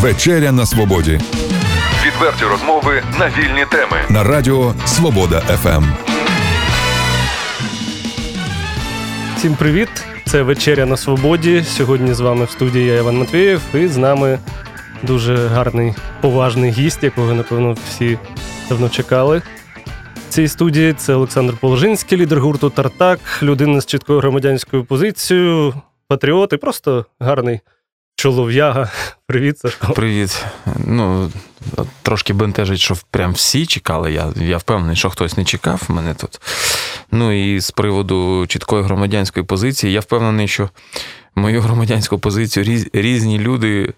Вечеря на свободі Відверті розмови на вільні теми. на радіо Свобода. ФМ. Всім привіт! Це вечеря на свободі. Сьогодні з вами в студії я Іван Матвієв, і з нами дуже гарний, поважний гість, якого, напевно, всі давно чекали. В цій студії це Олександр Положинський, лідер гурту Тартак, людина з чіткою громадянською позицією, патріот і просто гарний чолов'яга. Привіт, Сашко. Привіт. Ну, трошки бентежить, що прям всі чекали. Я, я впевнений, що хтось не чекав мене тут. Ну і з приводу чіткої громадянської позиції, я впевнений, що мою громадянську позицію різ, різні люди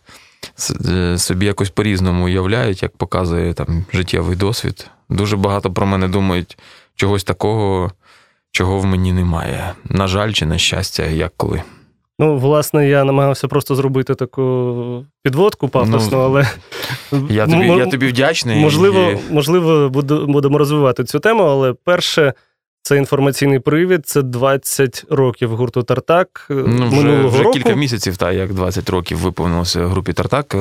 е, собі якось по-різному уявляють, як показує там життєвий досвід. Дуже багато про мене думають чогось такого, чого в мені немає. На жаль, чи на щастя, як коли. Ну, власне, я намагався просто зробити таку підводку пафосну, Ну, але Я тобі, я тобі вдячний. Можливо, і- можливо, будемо розвивати цю тему, але перше, це інформаційний привід. Це 20 років гурту Тартак е, Ну, вже, минулого вже року. кілька місяців, та як 20 років виповнилося групі Тартак.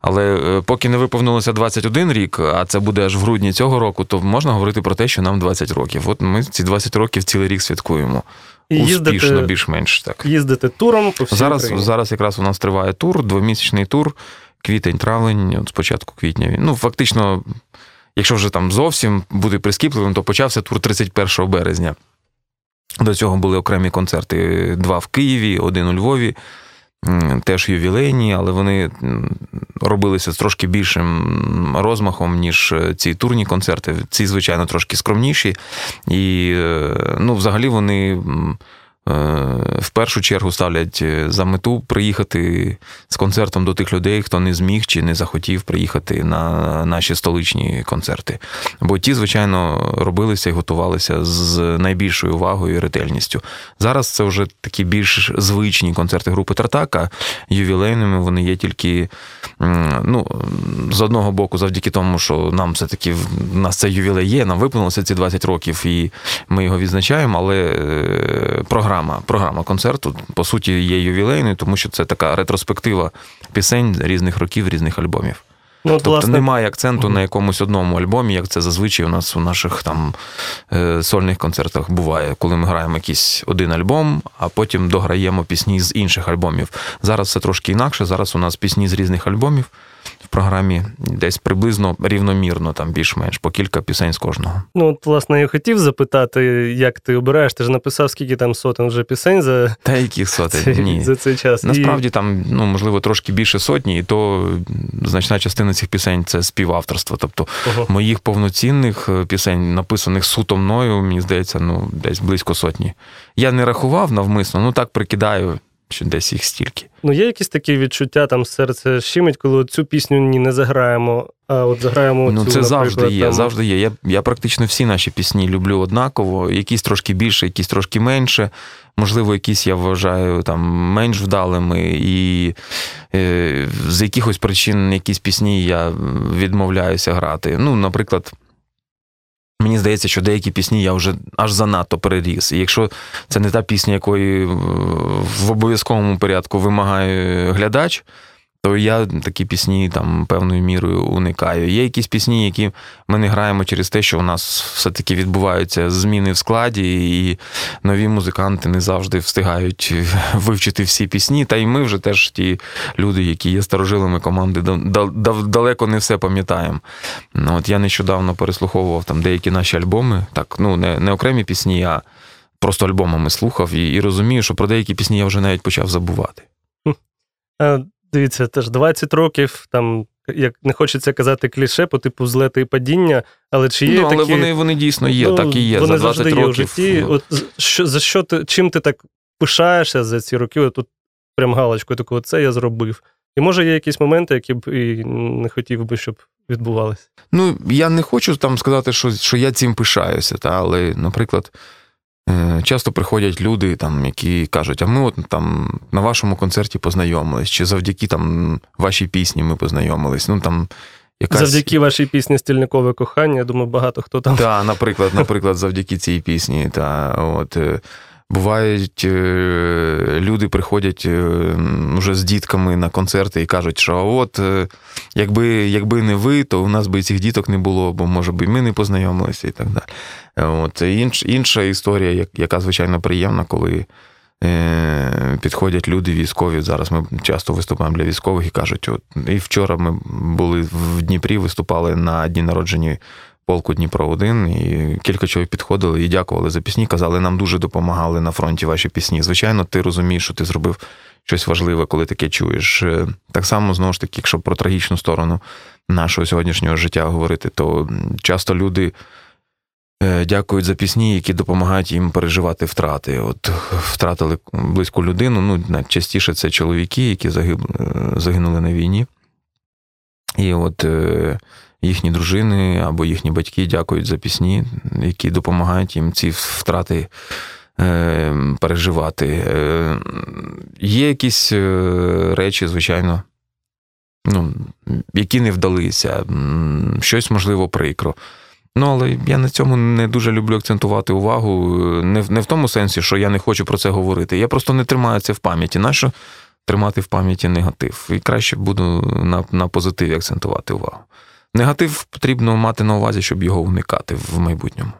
Але е, поки не виповнилося 21 рік, а це буде аж в грудні цього року, то можна говорити про те, що нам 20 років. От ми ці 20 років цілий рік святкуємо. І Успішно, їздити, більш-менш так. їздити туром по всій Зараз, Україні. зараз якраз у нас триває тур, двомісячний тур, квітень-травень, от спочатку квітня. він- Ну, фактично, якщо вже там зовсім бути прискіпливим, то почався тур 31 березня. До цього були окремі концерти: два в Києві, один у Львові, теж ювілейні, але вони робилися з трошки більшим розмахом, ніж е, ці турні концерти. Ці, звичайно, трошки скромніші. І е, ну, взагалі вони. Е, В першу чергу ставлять е, за мету приїхати з концертом до тих людей, хто не зміг чи не захотів приїхати на наші столичні концерти. Бо ті, звичайно, робилися і готувалися з найбільшою увагою і ретельністю. Зараз це вже такі більш звичні концерти групи Тартака. Ювілейними вони є тільки ну, з одного боку, завдяки тому, що нам все-таки в нас це ювілей є, нам виповнилося ці 20 років, і ми його відзначаємо, але е, програма, програма концерту, по суті, є ювілейною, тому що це така ретроспектива пісень різних років, різних альбомів. Ну, Тобто власне, немає акценту на якомусь одному альбомі, як це зазвичай у нас у наших там е, сольних концертах буває, коли ми граємо якийсь один альбом, а потім дограємо пісні з інших альбомів. Зараз це трошки інакше. Зараз у нас пісні з різних альбомів в програмі десь приблизно рівномірно, там більш-менш по кілька пісень з кожного. ну, от, власне, я хотів запитати, як ти обираєш. Ти ж написав, скільки там сотень вже пісень за, Та яких сотень? Ні. за цей час. І- Насправді там, ну можливо, трошки більше сотні, і то значна частина цих пісень це співавторство. Тобто Ого. моїх повноцінних е, пісень, написаних суто мною, мені здається, ну десь близько сотні. Я не рахував навмисно, ну так прикидаю, що десь їх стільки. Ну, є якісь такі відчуття, там серце щемить, коли цю пісню ні не заграємо, а от заграємо Ну, цю, це завжди є. там, Завжди є. Я, я практично всі наші пісні люблю однаково. Якісь трошки більше, якісь трошки менше. Можливо, якісь я вважаю там менш вдалими, і е, з якихось причин якісь пісні я відмовляюся грати. Ну, наприклад. Мені здається, що деякі пісні я вже аж занадто переріс. І якщо це не та пісня, якої е, в обов'язковому порядку вимагає глядач, то я такі пісні там певною мірою уникаю. Є якісь пісні, які ми не граємо через те, що у нас все-таки відбуваються зміни в складі, і нові музиканти не завжди встигають вивчити всі пісні. Та й ми вже теж ті люди, які є старожилами команди, да- да- далеко не все пам'ятаємо. Ну, от я нещодавно переслуховував там деякі наші альбоми, так, ну не, не окремі пісні, а просто альбомами слухав і, і розумію, що про деякі пісні я вже навіть почав забувати. Дивіться, теж 20 років, там, як не хочеться казати кліше, по типу злети і падіння, але чи є ну, але такі... вони, вони дійсно є, Ну, так і є. Вони За 20 завжди є років. у житті. От що, за що ти, чим ти так пишаєшся за ці роки? От Тут прям галочкою таку, це я зробив. І може є якісь моменти, які б і не хотів би, щоб відбувалися. Ну, я не хочу там сказати, що, що я цим пишаюся, та, але, наприклад, часто приходять люди, там, які кажуть, а ми от там на вашому концерті познайомились, чи завдяки там вашій пісні ми познайомились. Ну, там, якась... Завдяки вашій пісні Стільникове кохання, я думаю, багато хто там. Так, наприклад, наприклад, завдяки цій пісні. Та, от, е, Бувають, е, люди приходять е, вже з дітками на концерти і кажуть, що от е, якби якби не ви, то у нас би цих діток не було, бо може би ми не познайомилися і так далі. От інш, інша історія, яка звичайно приємна, коли підходять люди військові. Зараз ми часто виступаємо для військових і кажуть, от і вчора ми були в Дніпрі, виступали на дні народження полку Дніпро 1 і кілька чоловік підходили і дякували за пісні. Казали, нам дуже допомагали на фронті ваші пісні. Звичайно, ти розумієш, що ти зробив щось важливе, коли таке чуєш. Е, так само, знову ж таки, якщо про трагічну сторону нашого сьогоднішнього життя говорити, то часто люди. Е, дякують за пісні, які допомагають їм переживати втрати. От втратили близьку людину. Ну, найчастіше це чоловіки, які загибли, е, загинули на війні. І от їхні дружини або їхні батьки дякують за пісні, які допомагають їм ці втрати е, переживати. Е, Є якісь е, речі, звичайно, ну, які не вдалися, щось можливо прикро. Ну, але я на цьому не дуже люблю акцентувати увагу. Не в не в тому сенсі, що я не хочу про це говорити. Я просто не тримаю це в пам'яті. Нащо тримати в пам'яті негатив? І краще буду на на позитиві акцентувати увагу. Негатив потрібно мати на увазі, щоб його уникати в майбутньому.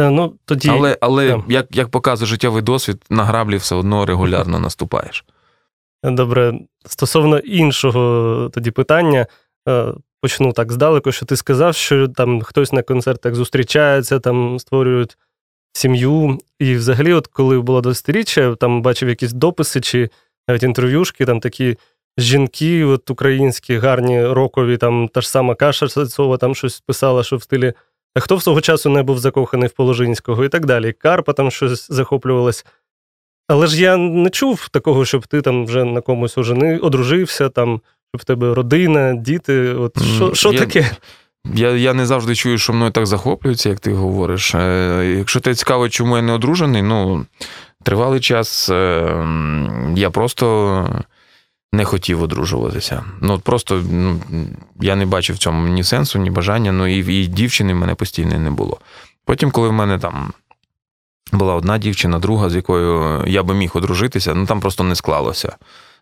Е, ну, тоді... Але але як як показує життєвий досвід, на граблі все одно регулярно наступаєш. Добре, стосовно іншого тоді питання, е, почну так здалеку, що ти сказав, що там хтось на концертах зустрічається, там створюють сім'ю. І взагалі, от коли було 20-річчя, там бачив якісь дописи чи навіть інтерв'юшки, там такі жінки, от українські, гарні, рокові, там та ж сама Каша Сацова там щось писала, що в стилі. А хто в свого часу не був закоханий в Положинського і так далі. Карпа там щось захоплювалась. Але ж я не чув такого, щоб ти там вже на комусь ожени, одружився, там, щоб в тебе родина, діти. От Що що я, таке? Я я не завжди чую, що мною так захоплюються, як ти говориш. Е, якщо ти цікаво, чому я не одружений, ну тривалий час е, я просто не хотів одружуватися. Ну просто ну, я не бачив в цьому ні сенсу, ні бажання. Ну і і дівчини в мене постійно не було. Потім, коли в мене там була одна дівчина, друга, з якою я би міг одружитися, ну там просто не склалося.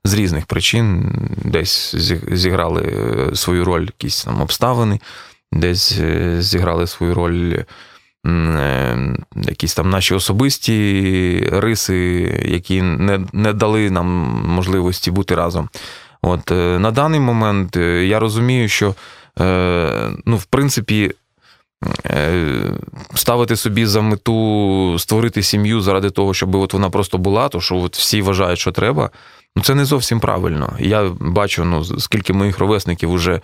З різних причин десь зіграли е, свою роль якісь там обставини, десь е, зіграли свою роль якісь там наші особисті риси, які не не дали нам можливості бути разом. От е, На даний момент е, я розумію, що ну, в принципі. Ставити собі за мету створити сім'ю заради того, щоб от вона просто була, то що от всі вважають, що треба. Ну це не зовсім правильно. Я бачу, ну скільки моїх ровесників вже Е,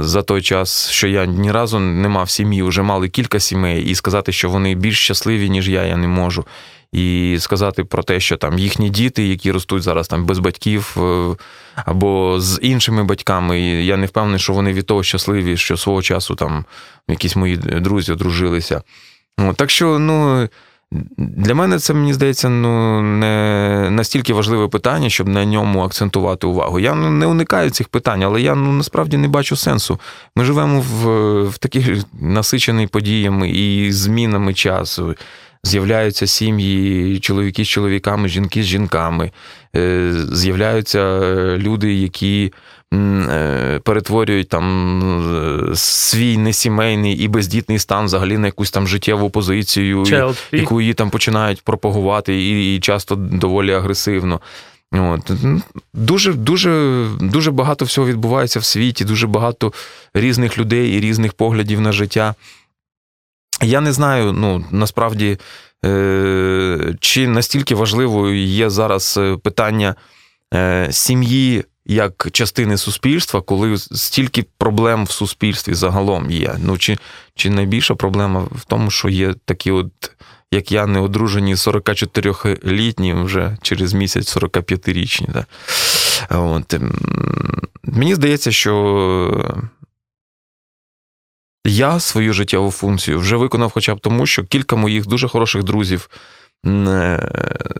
за той час, що я ні разу не мав сім'ї, вже мали кілька сімей, і сказати, що вони більш щасливі, ніж я, я не можу. І сказати про те, що там їхні діти, які ростуть зараз там без батьків е, або з іншими батьками, і я не впевнений, що вони від того щасливі, що свого часу там якісь мої друзі одружилися. Так що, ну. Для мене це, мені здається, ну не настільки важливе питання, щоб на ньому акцентувати увагу. Я ну, не уникаю цих питань, але я ну насправді не бачу сенсу. Ми живемо в в таких насичений подіями і змінами часу. З'являються сім'ї, чоловіки з чоловіками, жінки з жінками, е, з'являються люди, які Е, перетворюють там свій несімейний і бездітний стан взагалі на якусь там життєву позицію, яку її там починають пропагувати, і, і часто доволі агресивно. От. Дуже дуже, дуже багато всього відбувається в світі, дуже багато різних людей і різних поглядів на життя. Я не знаю, ну насправді, е, чи настільки важливою є зараз е, питання сім'ї як частини суспільства, коли стільки проблем в суспільстві загалом є. Ну чи чи найбільша проблема в тому, що є такі, от, як я, неодружені 44-літні, вже через місяць 45-річні. Да? От. Ем, мені здається, що. Я свою життєву функцію вже виконав хоча б тому, що кілька моїх дуже хороших друзів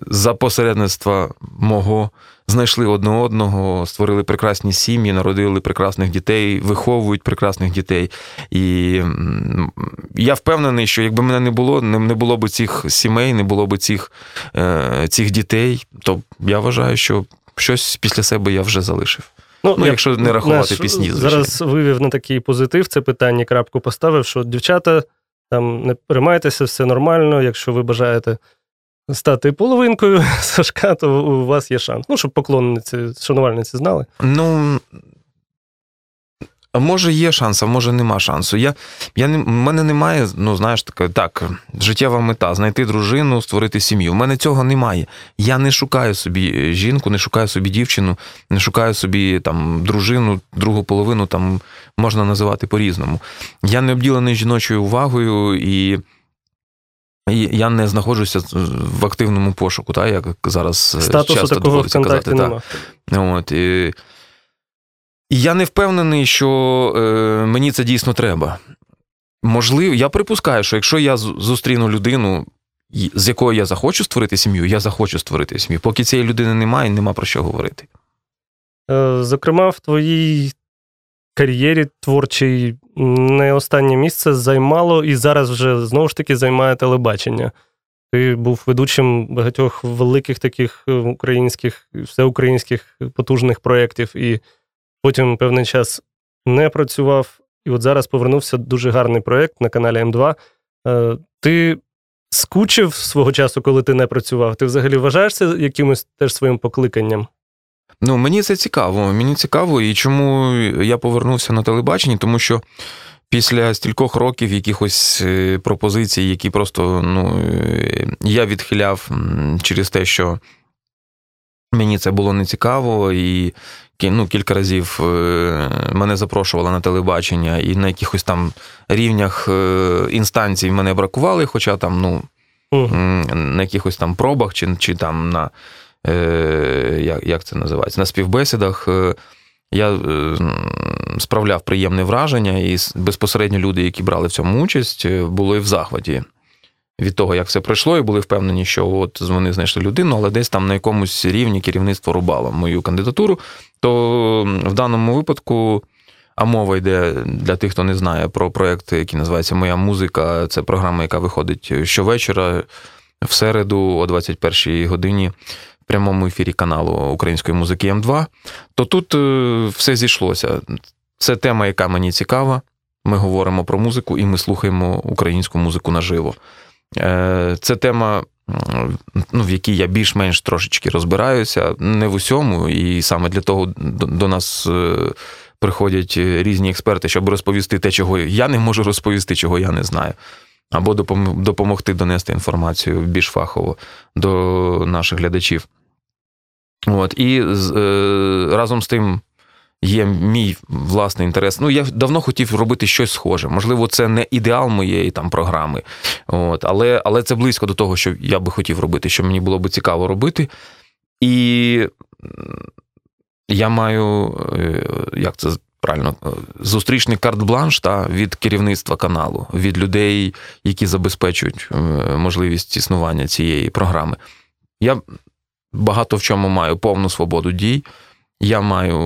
за посередництва мого знайшли одне одного, створили прекрасні сім'ї, народили прекрасних дітей, виховують прекрасних дітей. І я впевнений, що якби мене не було, не було б цих сімей, не було б цих, е, цих дітей, то я вважаю, що щось після себе я вже залишив. Ну, якщо не рахувати наш пісні, звичайно. Зараз вивів на такий позитив це питання, крапку поставив, що дівчата, там не переймайтеся, все нормально. Якщо ви бажаєте стати половинкою Сашка, то у вас є шанс. Ну, щоб поклонниці, шанувальниці знали. Ну. Може, є шанс, а може нема шансу. Я, я в мене немає, ну знаєш, таке, так, життєва мета знайти дружину, створити сім'ю. У мене цього немає. Я не шукаю собі е, жінку, не шукаю собі дівчину, не шукаю собі там дружину, другу половину там можна називати по-різному. Я не обділений жіночою увагою і. Я не знаходжуся в активному пошуку, так, як зараз е, Статусу часто такого доводиться казати. нема. От, і, і я не впевнений, що е, мені це дійсно треба. Можливо, я припускаю, що якщо я зустріну людину, з якою я захочу створити сім'ю, я захочу створити сім'ю. Поки цієї людини немає, нема про що говорити. Е, Зокрема, в твоїй кар'єрі творчій не останнє місце займало і зараз вже знову ж таки займає телебачення. Ти був ведучим багатьох великих таких е, українських, всеукраїнських потужних проєктів, і потім певний час не працював. І от зараз повернувся дуже гарний проєкт на каналі М2. Е, Ти скучив свого часу, коли ти не працював? Ти взагалі вважаєшся якимось теж своїм покликанням? Ну, мені це цікаво. Мені цікаво, і чому я повернувся на телебачення, тому що після стількох років якихось е, пропозицій, які просто ну, е, я відхиляв через те, що мені це було нецікаво, і ну, кілька разів е, мене запрошували на телебачення, і на якихось там рівнях інстанцій мене бракували, хоча там, ну, на якихось там пробах чи, чи там на як, як це називається, на співбесідах. е, Я е, справляв приємне враження, і безпосередньо люди, які брали в цьому участь, е, були в захваті від того, як все пройшло, і були впевнені, що от вони знайшли людину, але десь там на якомусь рівні керівництво рубало мою кандидатуру. То в даному випадку. А мова йде для тих, хто не знає про проєкт, який називається Моя музика. Це програма, яка виходить щовечора в середу о 21-й годині прямому ефірі каналу української музики М2. То тут е, все зійшлося. Це тема, яка мені цікава. Ми говоримо про музику і ми слухаємо українську музику наживо. Е, Це тема, ну, в якій я більш-менш трошечки розбираюся, не в усьому, і саме для того до, нас. е, Приходять різні експерти, щоб розповісти те, чого я не можу розповісти, чого я не знаю, або допом- допомогти донести інформацію більш фахово до наших глядачів. От, і е, разом з тим є мій власний інтерес. Ну, я давно хотів робити щось схоже. Можливо, це не ідеал моєї там програми, от, але, але це близько до того, що я би хотів робити, що мені було би цікаво робити. І я маю, е, як це правильно, е, зустрічний карт-бланш та, від керівництва каналу, від людей, які забезпечують можливість існування цієї програми. Я багато в чому маю повну свободу дій. Я маю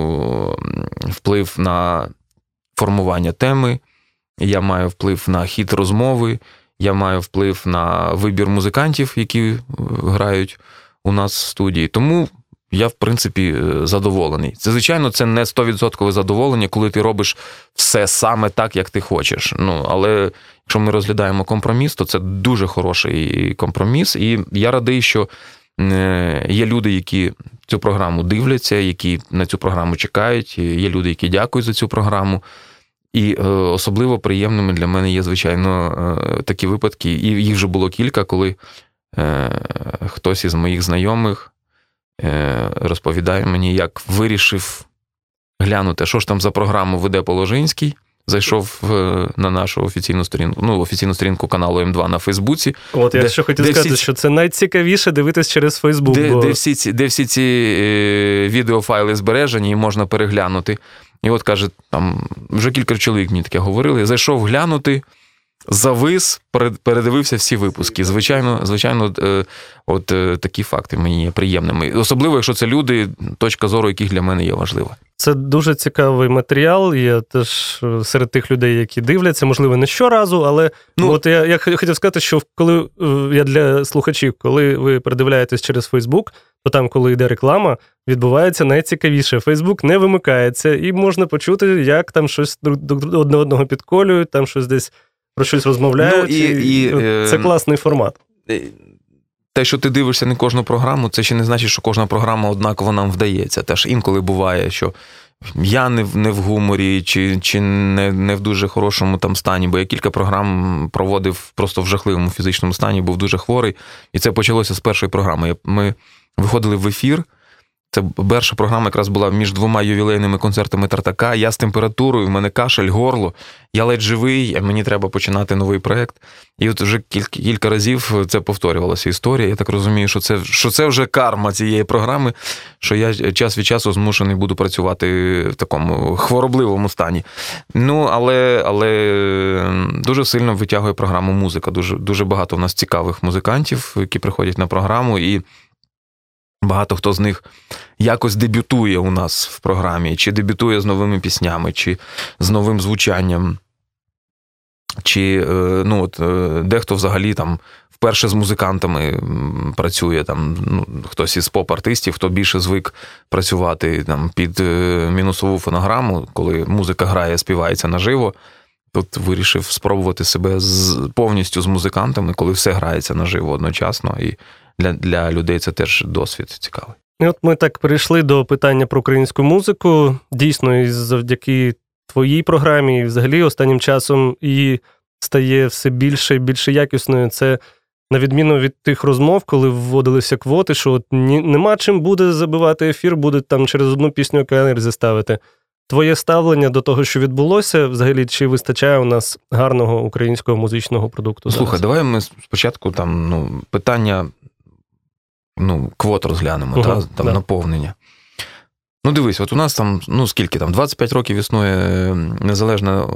вплив на формування теми, я маю вплив на хід розмови, я маю вплив на вибір музикантів, які е, грають у нас в студії. Тому я, в принципі, е, задоволений. Це, звичайно, це не 100% задоволення, коли ти робиш все саме так, як ти хочеш. Ну, але якщо ми розглядаємо компроміс, то це дуже хороший компроміс. І я радий, що є люди, які цю програму дивляться, які на цю програму чекають. Є люди, які дякують за цю програму. І е, особливо приємними для мене є, звичайно, е, такі випадки, і їх вже було кілька, коли е, хтось із моїх знайомих е, розповідає мені, як вирішив глянути, що ж там за програму веде Положинський. Зайшов е, на нашу офіційну сторінку, ну, офіційну сторінку каналу М2 на Фейсбуці, От я Де- ще хотів де сказати, всі- що це найцікавіше дивитись через Фейсбук. де, бо... де всі ці, де всі ці е, відеофайли збережені і можна переглянути. І от каже, там вже кілька чоловік мені таке говорили. Зайшов глянути, завис, перед- передивився всі випуски. Звичайно, звичайно, е, от е, такі факти мені є приємними. Особливо, якщо це люди, точка зору яких для мене є важлива. Це дуже цікавий матеріал. Я теж е, серед тих людей, які дивляться, можливо, не щоразу, але Ну- от я, я хотів сказати, що коли я для слухачів, коли ви передивляєтесь через Фейсбук, то там, коли йде реклама, відбувається найцікавіше. Фейсбук не вимикається, і можна почути, як там щось одне одного підколюють, там щось десь про щось розмовляють. Ну, і- і, от е, це класний формат. Е, Те, що ти дивишся не кожну програму, це ще не значить, що кожна програма однаково нам вдається. Теж інколи буває, що я не в, не в гуморі, чи, чи не, не в дуже хорошому там стані, бо я кілька програм проводив просто в жахливому фізичному стані, був дуже хворий. І це почалося з першої програми. Ми виходили в ефір. Це перша програма якраз була між двома ювілейними концертами Тартака. Я з температурою, в мене кашель, горло. Я ледь живий, мені треба починати новий проект. І от вже кілька, разів це повторювалася історія. Я так розумію, що це, що це вже карма цієї програми, що я час від часу змушений буду працювати в такому хворобливому стані. Ну, але, але дуже сильно витягує програму музика. Дуже, дуже багато в нас цікавих музикантів, які приходять на програму, і багато хто з них якось дебютує у нас в програмі, чи дебютує з новими піснями, чи з новим звучанням. Чи е, ну, от, е, дехто взагалі там вперше з музикантами працює, там, ну, хтось із поп-артистів, хто більше звик працювати там, під е, мінусову фонограму, коли музика грає, співається наживо. Тут вирішив спробувати себе з, повністю з музикантами, коли все грається наживо одночасно. І для, для людей це теж досвід цікавий. І от ми так перейшли до питання про українську музику. Дійсно, і завдяки твоїй програмі, і взагалі останнім часом і стає все більше і більше якісною. Це на відміну від тих розмов, коли вводилися квоти, що от ні, нема чим буде забивати ефір, буде там через одну пісню ОКНР заставити. Твоє ставлення до того, що відбулося, взагалі, чи вистачає у нас гарного українського музичного продукту? Слухай, зараз? давай ми спочатку там ну, питання ну, квот розглянемо, Ага, та, там да. наповнення. Ну, дивись, от у нас там, ну скільки там, 25 років існує незалежна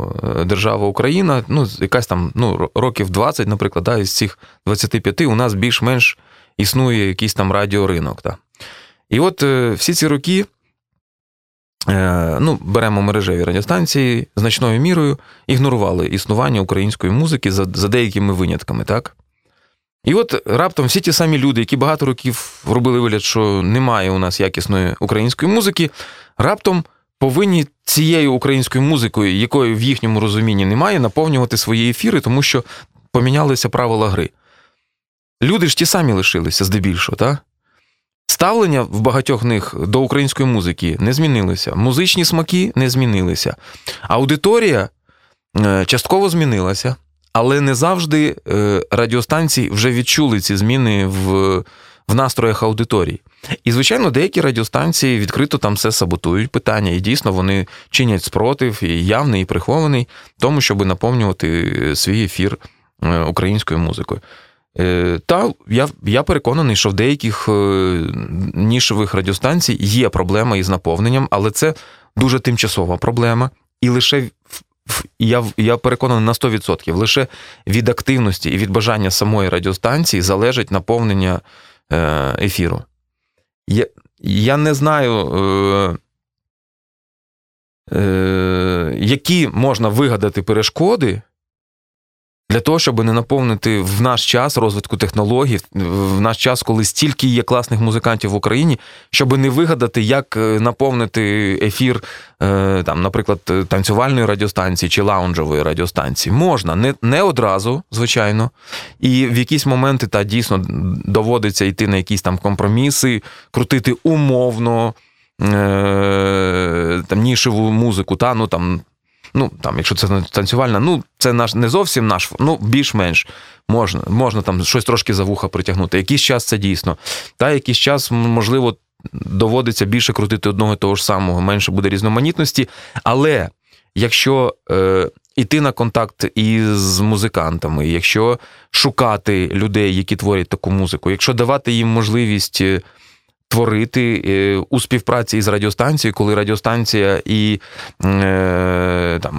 е, держава Україна, ну, якась там, ну, років 20, наприклад, да, із цих 25 у нас більш-менш існує якийсь там радіоринок. Та. І от е, всі ці роки, е, ну, беремо мережеві радіостанції, значною мірою ігнорували існування української музики за, за деякими винятками, так? І от раптом всі ті самі люди, які багато років робили вигляд, що немає у нас якісної української музики, раптом повинні цією українською музикою, якої в їхньому розумінні немає, наповнювати свої ефіри, тому що помінялися правила гри. Люди ж ті самі лишилися здебільшого, так? Ставлення в багатьох них до української музики не змінилося. Музичні смаки не змінилися. Аудиторія е, частково змінилася, але не завжди е, радіостанції вже відчули ці зміни в, в настроях аудиторії. І, звичайно, деякі радіостанції відкрито там все саботують питання, і дійсно вони чинять спротив, і явний, і прихований, тому, щоб наповнювати свій ефір е, українською музикою. Е, Та я, я переконаний, що в деяких е, нішевих радіостанцій є проблема із наповненням, але це дуже тимчасова проблема. І лише я, я переконаний на 100%, лише від активності і від бажання самої радіостанції залежить наповнення е, ефіру. Я, я не знаю, е, е, які можна вигадати перешкоди для того, щоб не наповнити в наш час розвитку технологій, в наш час, коли стільки є класних музикантів в Україні, щоб не вигадати, як е, наповнити ефір, е, там, наприклад, танцювальної радіостанції чи лаунжової радіостанції. Можна, не, не одразу, звичайно. І в якісь моменти та дійсно доводиться йти на якісь там компроміси, крутити умовно е, там, нішеву музику, та, ну там. Ну, там, якщо це танцювальна, ну, це наш не зовсім наш, ну, більш-менш можна, можна там щось трошки за вуха притягнути. Якийсь час це дійсно. Та якийсь час, можливо, доводиться більше крутити одного і того ж самого, менше буде різноманітності. Але якщо е, іти на контакт із музикантами, якщо шукати людей, які творять таку музику, якщо давати їм можливість е, творити е, у співпраці із радіостанцією, коли радіостанція і е, там,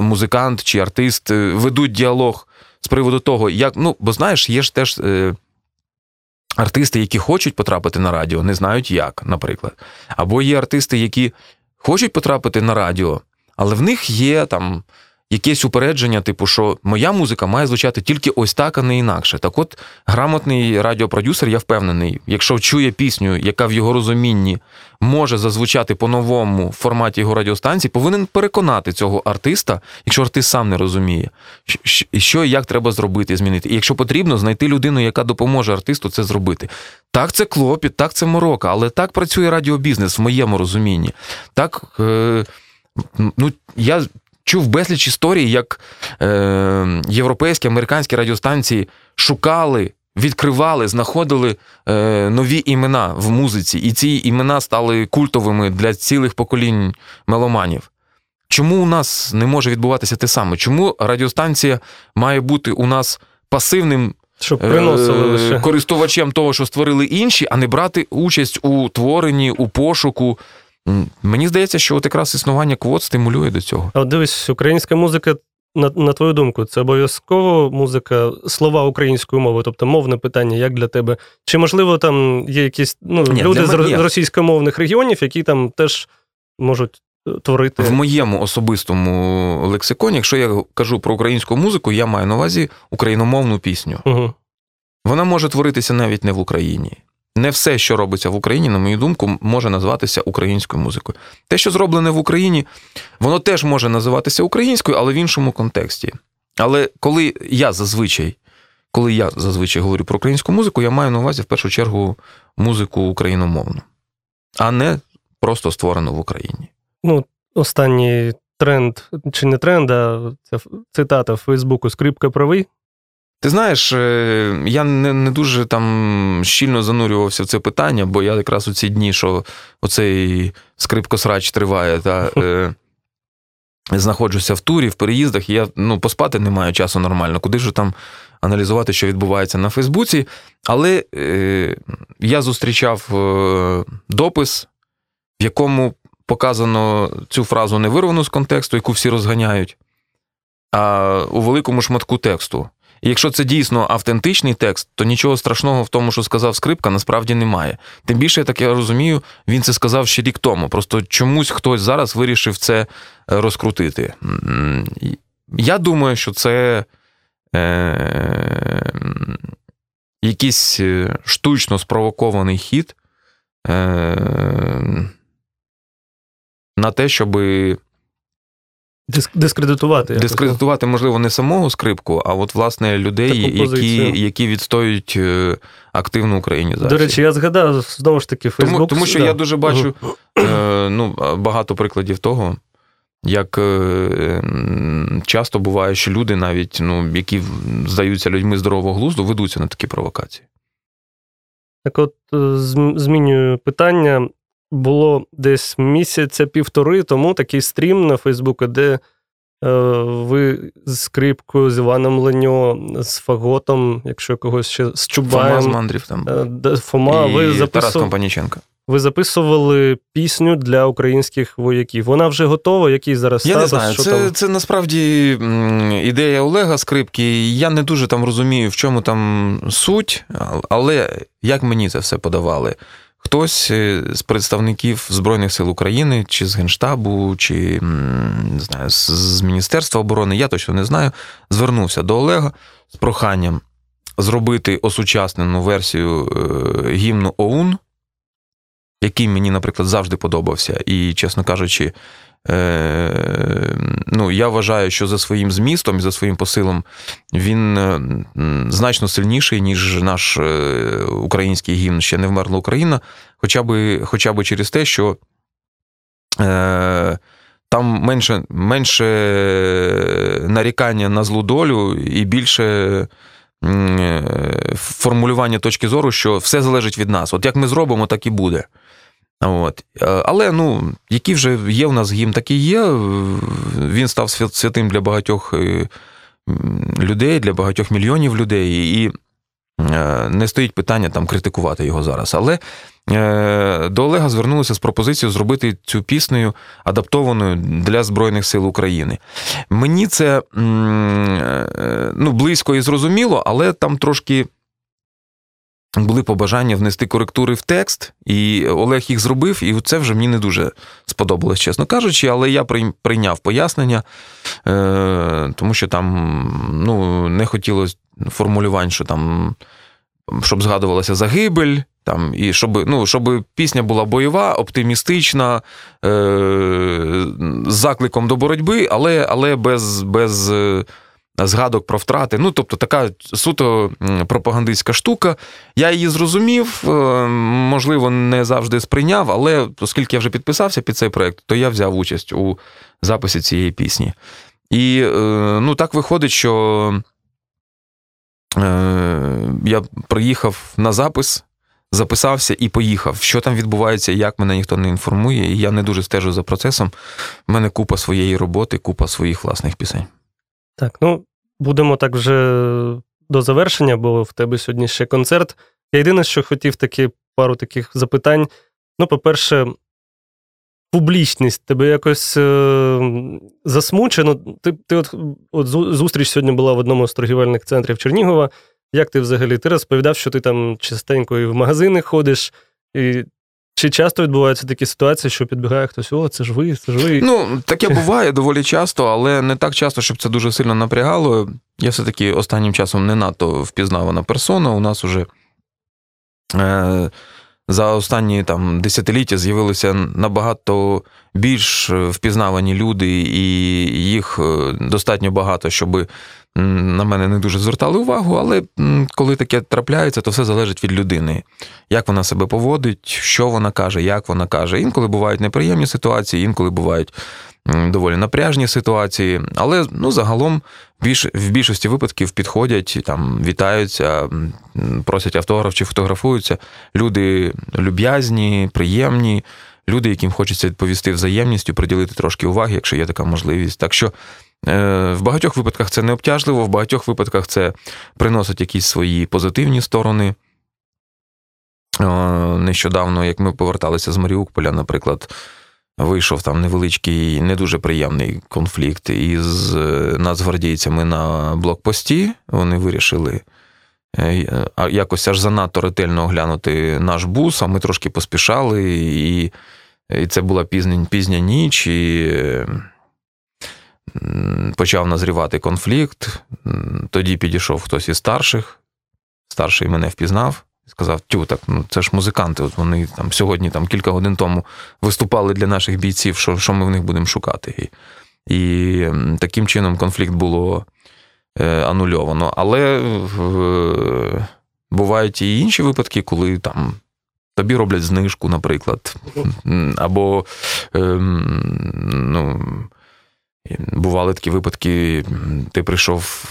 музикант чи артист е, ведуть діалог з приводу того, як. Ну, бо знаєш, є ж теж. Артисти, які хочуть потрапити на радіо, не знають як, наприклад. Або є артисти, які хочуть потрапити на радіо, але в них є там якесь упередження, типу, що моя музика має звучати тільки ось так, а не інакше. Так от, грамотний радіопродюсер, я впевнений, якщо чує пісню, яка в його розумінні може зазвучати по-новому в форматі його радіостанції, повинен переконати цього артиста, якщо артист сам не розуміє, що і як треба зробити, змінити. І якщо потрібно, знайти людину, яка допоможе артисту це зробити. Так, це клопіт, так це морока, але так працює радіобізнес в моєму розумінні. Так. Е- Ну, я чув безліч історій, як е, європейські американські радіостанції шукали. Відкривали, знаходили е, нові імена в музиці, і ці імена стали культовими для цілих поколінь меломанів. Чому у нас не може відбуватися те саме? Чому радіостанція має бути у нас пасивним Щоб приносили е, лише. користувачем того, що створили інші, а не брати участь у творенні, у пошуку? Мені здається, що от якраз існування квот стимулює до цього. А от дивись, українська музика, на, на твою думку, це обов'язково музика, слова українською мовою, тобто мовне питання, як для тебе? Чи можливо там є якісь ну, Ні, люди з мене російськомовних регіонів, які там теж можуть е, творити? В моєму особистому лексиконі, якщо я кажу про українську музику, я маю на увазі україномовну пісню. Угу. Вона може творитися навіть не в Україні. Не все, що робиться в Україні, на мою думку, може називатися українською музикою. Те, що зроблене в Україні, воно теж може називатися українською, але в іншому контексті. Але коли я зазвичай, коли я зазвичай говорю про українську музику, я маю на увазі в першу чергу музику україномовну, а не просто створену в Україні. Ну, останній тренд, чи не тренд, а це цитата в Фейсбуку Скрипка правий. Ти знаєш, е, я не, не дуже там щільно занурювався в це питання, бо я якраз у ці дні, що оцей скрипкосрач триває, та е, знаходжуся в турі, в переїздах, і я ну, поспати не маю часу нормально. Куди ж там аналізувати, що відбувається на Фейсбуці. Але е, я зустрічав е, допис, в якому показано цю фразу не вирвану з контексту, яку всі розганяють, а у великому шматку тексту. Якщо це дійсно автентичний текст, то нічого страшного в тому, що сказав скрипка, насправді немає. Тим більше, так я розумію, він це сказав ще рік тому. Просто чомусь хтось зараз вирішив це е, розкрутити. Я думаю, що це е, якийсь е, штучно спровокований хід е, на те, щоби дискредитувати. Дискредитувати, можливо, не самого скрипку, а от власне людей, які, які відстоюють е, активну українізацію. До речі, я згадав знову ж таки Фейсбук. тому, тому що да. я дуже бачу е, ну, багато прикладів того, як е, часто буває, що люди, навіть ну, які здаються людьми здорового глузду, ведуться на такі провокації. Так от змінюю питання. Було десь місяця півтори тому такий стрім на Фейсбуку, де е, ви з скрипкою, з Іваном Леньо, з Фаготом, якщо когось ще з Фома з мандрів там. е, Фома, і ви, Тарас. Компаніченко. ви записували пісню для українських вояків. Вона вже готова, який зараз Я статус? не знаю, що це, там? це насправді ідея Олега Скрипки. Я не дуже там розумію, в чому там суть, але як мені це все подавали? Хтось е, з представників Збройних сил України, чи з Генштабу, чи не знаю, з, Міністерства оборони, я точно не знаю, звернувся до Олега з проханням зробити осучаснену версію е, гімну ОУН, який мені, наприклад, завжди подобався. І, чесно кажучи, ну, я вважаю, що за своїм змістом і за своїм посилом він е, значно сильніший, ніж наш е, український гімн ще не вмерла Україна, хоча би, хоча через те, що е, там менше, менше нарікання на злу долю і більше е, формулювання точки зору, що все залежить від нас. От як ми зробимо, так і буде. От. Е, Але ну, який вже є в нас гімн, такий є. Він став святим для багатьох е, людей, для багатьох мільйонів людей. І е, не стоїть питання там критикувати його зараз. Але е, до Олега звернулися з пропозицією зробити цю піснею адаптованою для Збройних сил України. Мені це е, ну, близько і зрозуміло, але там трошки. Були побажання внести коректури в текст, і Олег їх зробив, і це вже мені не дуже сподобалось, чесно кажучи, але я прийняв пояснення, е, тому що там ну, не хотілося формулювань, що там, щоб згадувалася загибель, там, і щоб, ну, щоб пісня була бойова, оптимістична, е, з закликом до боротьби, але, але без. без е, Згадок про втрати, ну тобто така суто пропагандистська штука. Я її зрозумів, е, можливо, не завжди сприйняв, але оскільки я вже підписався під цей проект, то я взяв участь у записі цієї пісні. І е, ну, так виходить, що е, я приїхав на запис, записався і поїхав. Що там відбувається, як мене ніхто не інформує, і я не дуже стежу за процесом. У мене купа своєї роботи, купа своїх власних пісень. Так, ну будемо так вже до завершення, бо в тебе сьогодні ще концерт. Я єдине, що хотів таки пару таких запитань. Ну, по-перше, публічність тебе якось е, засмучено. Ти, ти от, от зустріч сьогодні була в одному з торгівельних центрів Чернігова. Як ти взагалі? Ти розповідав, що ти там частенько і в магазини ходиш, і чи часто відбуваються такі ситуації, що підбігає хтось, о, це ж ви, це ж ви. Ну, таке буває доволі часто, але не так часто, щоб це дуже сильно напрягало. Я все-таки останнім часом не надто впізнавана персона. У нас уже е, за останні там, десятиліття з'явилися набагато більш впізнавані люди, і їх е, достатньо багато, щоб на мене не дуже звертали увагу, але коли таке трапляється, то все залежить від людини. Як вона себе поводить, що вона каже, як вона каже. Інколи бувають неприємні ситуації, інколи бувають доволі напряжні ситуації. Але ну, загалом більш, в більшості випадків підходять, там, вітаються, просять автограф чи фотографуються. Люди люб'язні, приємні. Люди, яким хочеться відповісти взаємністю, приділити трошки уваги, якщо є така можливість. Так що е, в багатьох випадках це не обтяжливо, в багатьох випадках це приносить якісь свої позитивні сторони. Е, Нещодавно, як ми поверталися з Маріуполя, наприклад, вийшов там невеличкий, не дуже приємний конфлікт із е, нацгвардійцями на блокпості. Вони вирішили е, якось аж занадто ретельно оглянути наш бус, а ми трошки поспішали, і, і це була пізня, пізня ніч, і почав назрівати конфлікт. Тоді підійшов хтось із старших, старший мене впізнав. Сказав, тю, так ну це ж музиканти. От вони там сьогодні, там кілька годин тому виступали для наших бійців, що, що ми в них будемо шукати. І, і таким чином конфлікт було е, анульовано. Але е, бувають і інші випадки, коли там тобі роблять знижку, наприклад. Або ем, ну, бували такі випадки, ти прийшов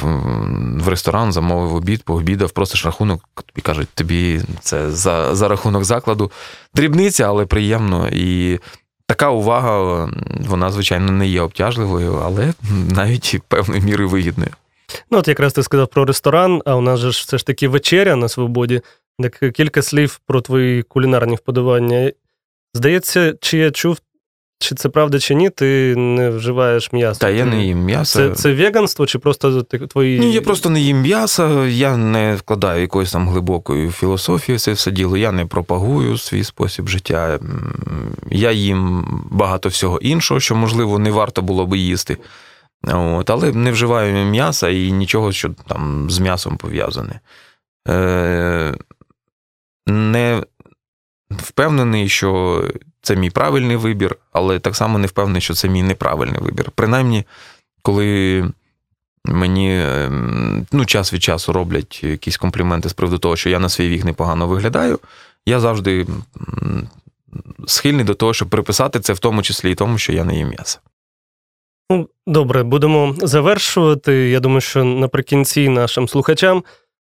в ресторан, замовив обід, пообідав, просиш рахунок, тобі кажуть, тобі це за, за рахунок закладу. Дрібниця, але приємно. І така увага, вона, звичайно, не є обтяжливою, але навіть певною мірою вигідною. Ну, от якраз ти сказав про ресторан, а у нас же ж все ж таки вечеря на свободі. Так кілька слів про твої кулінарні вподобання. Здається, чи я чув, чи це правда, чи ні, ти не вживаєш м'ясо. Та я не їм м'ясо. Це, це веганство, чи просто твої. Ні, я просто не їм м'яса, я не вкладаю якоїсь там глибокої філософії це все діло, я не пропагую свій спосіб життя. Я їм багато всього іншого, що, можливо, не варто було би їсти. От, але не вживаю м'яса і нічого, що там з м'ясом пов'язане. Е, не впевнений, що це мій правильний вибір, але так само не впевнений, що це мій неправильний вибір. Принаймні, коли мені ем, ну, час від часу роблять якісь компліменти з приводу того, що я на свій вік непогано виглядаю, я завжди схильний до того, щоб приписати це в тому числі і тому, що я не їм м'ясо. Ну, добре, будемо завершувати. Я думаю, що наприкінці нашим слухачам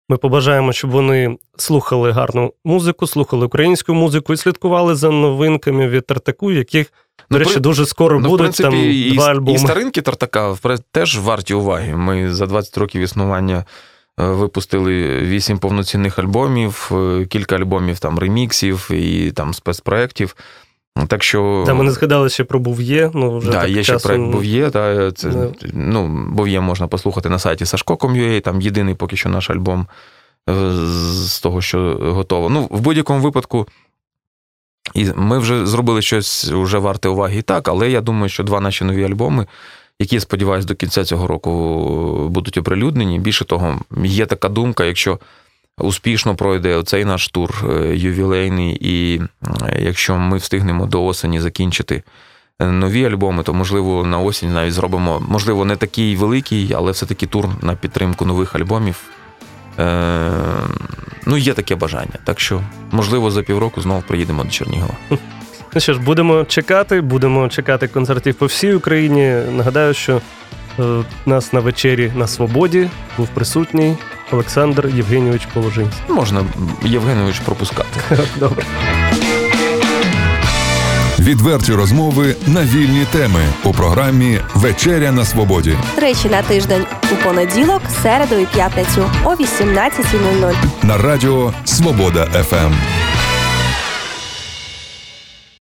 ми побажаємо, щоб вони слухали гарну музику, слухали українську музику і слідкували за новинками від Тартаку, яких, до Ну, речі, при- дуже скоро Ну, будуть принципі, там і, два і старинки Тартака теж варті уваги. Ми за 20 років існування Е, Випустили вісім повноцінних альбомів, е, кілька альбомів там реміксів і там спецпроєктів. Так що Та ми не згадали ще про Був'є. Ну, вже да, так є ще часом- проект Бов'є. Та, це, Да. ну, Бов'є можна послухати на сайті Sashko.com.ua, там єдиний поки що наш альбом е, з з того, що готово. Ну, в будь-якому випадку, і ми вже зробили щось вже варте уваги і так, але я думаю, що два наші нові альбоми, які, я сподіваюся, до кінця цього року будуть оприлюднені. Більше того, є така думка, якщо успішно пройде оцей наш тур е, ювілейний, і якщо ми встигнемо до осені закінчити е, нові альбоми, то можливо на осінь навіть зробимо, можливо, не такий великий, але все-таки тур на підтримку нових альбомів. Е, ну, є таке бажання. Так що, можливо, за півроку знову приїдемо до Чернігова. Ну що ж, будемо чекати, будемо чекати концертів по всій Україні. Нагадаю, що нас на вечері на свободі був присутній Олександр Євгенійович Положинський. Можна Євгенович пропускати. Добре. Відверті розмови на вільні теми у програмі Вечеря на свободі. Речі на тиждень у понеділок, середу і п'ятницю о 18.00. на радіо Свобода ФМ.